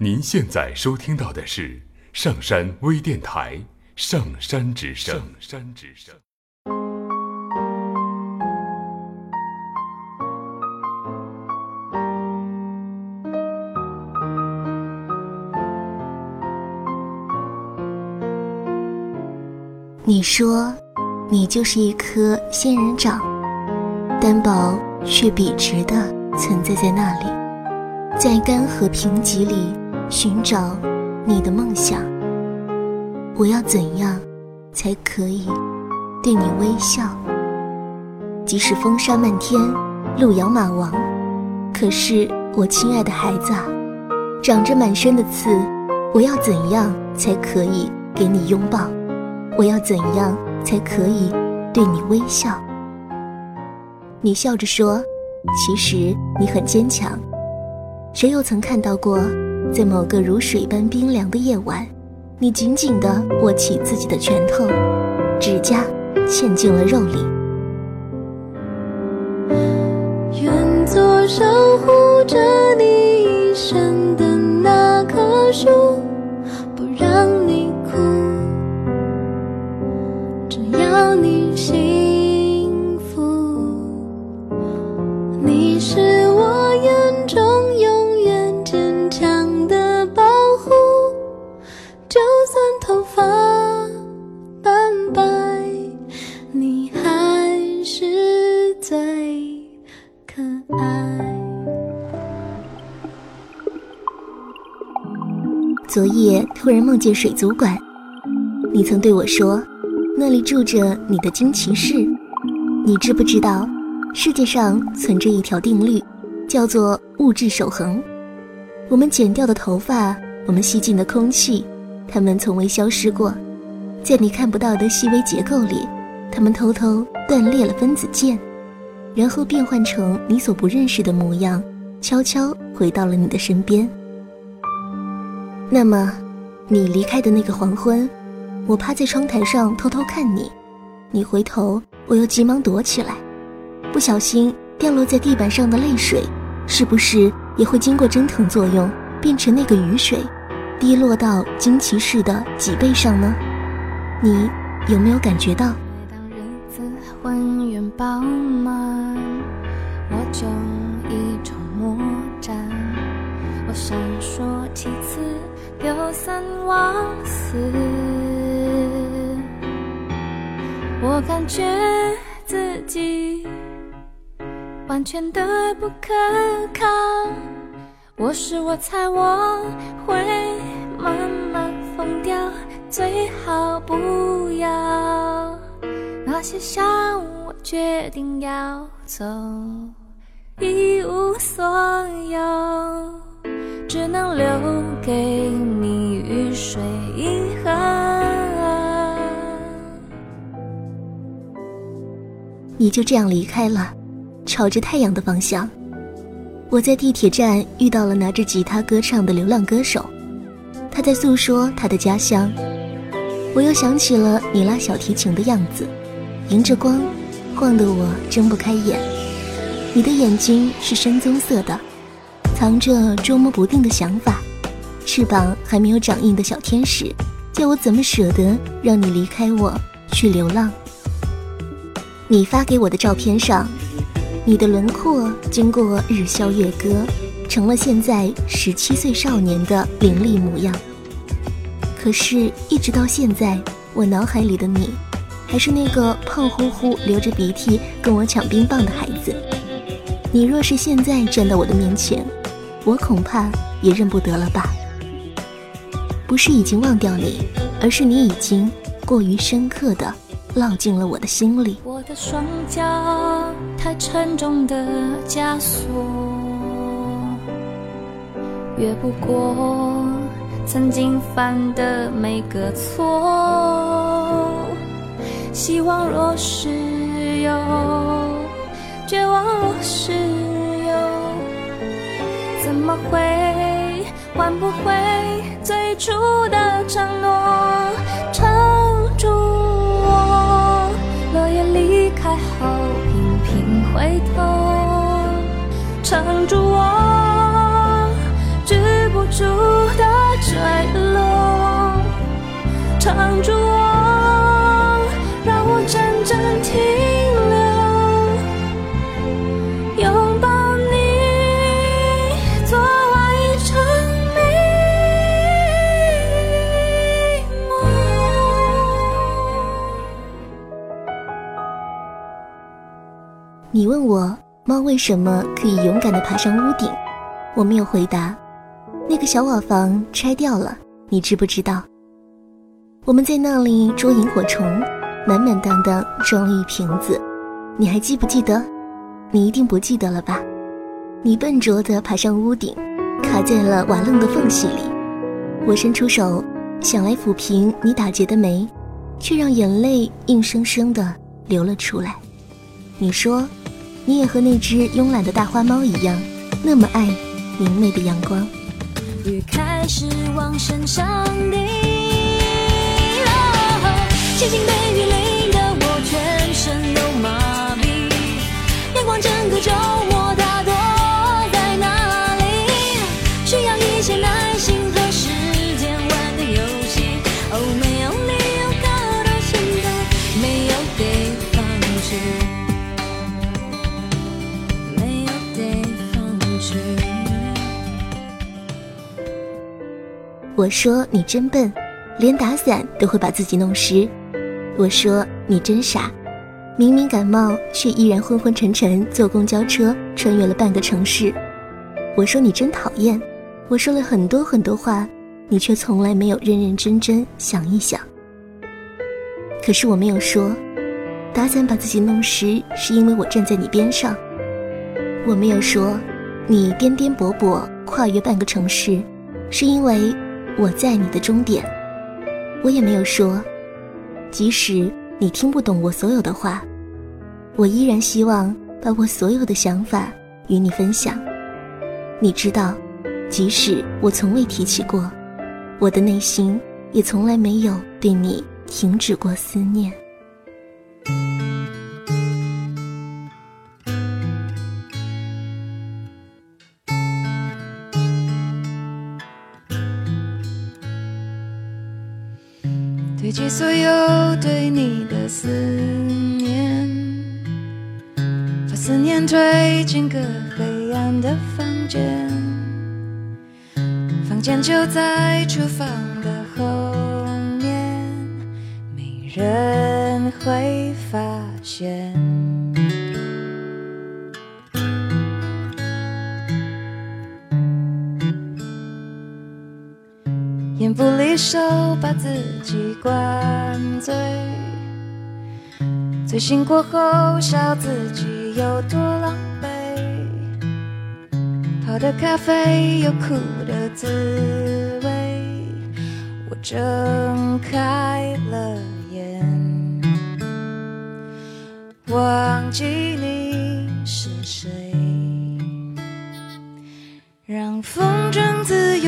您现在收听到的是上山微电台《上山之声》。上山之声。你说，你就是一颗仙人掌，单薄却笔直的存在在那里，在干涸贫瘠里寻找你的梦想。我要怎样才可以对你微笑？即使风沙漫天，路遥马亡，可是我亲爱的孩子啊，长着满身的刺，我要怎样才可以给你拥抱？我要怎样才可以对你微笑？你笑着说：“其实你很坚强。”谁又曾看到过，在某个如水般冰凉的夜晚，你紧紧地握起自己的拳头，指甲嵌进了肉里。愿做守护着你一生的那棵树。不让你哭，只要你幸福。你是昨夜突然梦见水族馆，你曾对我说，那里住着你的惊奇士。你知不知道，世界上存着一条定律，叫做物质守恒。我们剪掉的头发，我们吸进的空气，它们从未消失过，在你看不到的细微结构里，它们偷偷断裂了分子键，然后变换成你所不认识的模样，悄悄回到了你的身边。那么，你离开的那个黄昏，我趴在窗台上偷偷看你，你回头，我又急忙躲起来，不小心掉落在地板上的泪水，是不是也会经过蒸腾作用，变成那个雨水，滴落到惊奇士的脊背上呢？你有没有感觉到？当日子浑圆饱满，有三忘四，我感觉自己完全的不可靠。我是我猜我会慢慢疯掉，最好不要。那些伤我决定要走，一无所有。只能留给你就这样离开了，朝着太阳的方向。我在地铁站遇到了拿着吉他歌唱的流浪歌手，他在诉说他的家乡。我又想起了你拉小提琴的样子，迎着光，晃得我睁不开眼。你的眼睛是深棕色的。藏着捉摸不定的想法，翅膀还没有长硬的小天使，叫我怎么舍得让你离开我去流浪？你发给我的照片上，你的轮廓经过日消月割，成了现在十七岁少年的凌厉模样。可是，一直到现在，我脑海里的你，还是那个胖乎乎、流着鼻涕跟我抢冰棒的孩子。你若是现在站到我的面前，我恐怕也认不得了吧？不是已经忘掉你，而是你已经过于深刻的烙进了我的心里。我的双脚太沉重的枷锁，越不过曾经犯的每个错。希望若是有，绝望若是有。怎么会换不回最初的承诺？后频频回头。撑住我止不住的坠落。撑住我你问我猫为什么可以勇敢地爬上屋顶，我没有回答。那个小瓦房拆掉了，你知不知道？我们在那里捉萤火虫，满满当当装了一瓶子，你还记不记得？你一定不记得了吧？你笨拙地爬上屋顶，卡在了瓦楞的缝隙里。我伸出手，想来抚平你打结的眉，却让眼泪硬生生地流了出来。你说，你也和那只慵懒的大花猫一样，那么爱明媚的阳光。雨开始往身上滴，轻轻被雨淋得我全身都麻痹，阳光整个周末它躲在哪里？需要一些耐心和时间玩的游戏。哦，没有理由搞到现在没有地方去，我说你真笨，连打伞都会把自己弄湿。我说你真傻，明明感冒却依然昏昏沉沉坐公交车穿越了半个城市。我说你真讨厌，我说了很多很多话，你却从来没有认认真真想一想。可是我没有说，打伞把自己弄湿是因为我站在你边上。我没有说，你颠颠簸簸跨越半个城市，是因为。我在你的终点，我也没有说，即使你听不懂我所有的话，我依然希望把我所有的想法与你分享。你知道，即使我从未提起过，我的内心也从来没有对你停止过思念。堆积所有对你的思念，把思念推进个黑暗的房间，房间就在厨房的后面，没人会发现。不离手，把自己灌醉。醉醒过后，笑自己有多狼狈。泡的咖啡有苦的滋味。我睁开了眼，忘记你是谁。让风筝自由，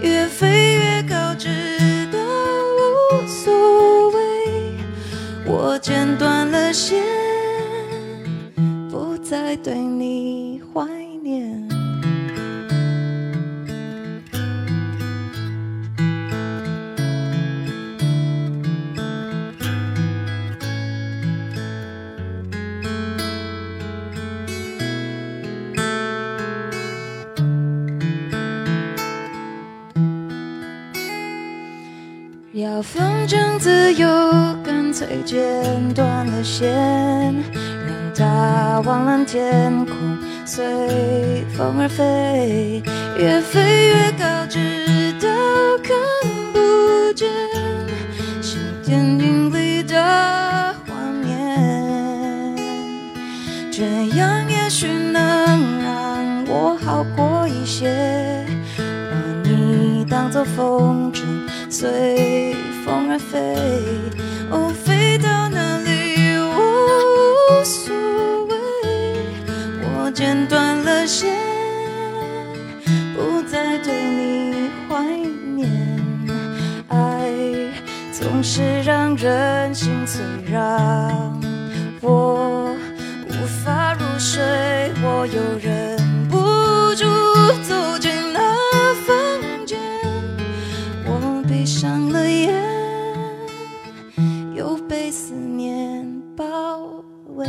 越飞越高，直到无所谓。我剪断了线，不再对你怀念。要风筝自由，干脆剪断了线，让它往蓝天空，随风而飞，越飞越高，直到看不见，像电影里的画面。这样也许能让我好过一些，作风筝。随风而飞，哦，飞到哪里我无所谓。我剪断了线，不再对你怀念。爱总是让人心碎，让我无法入。睡。我有人。被思念包围。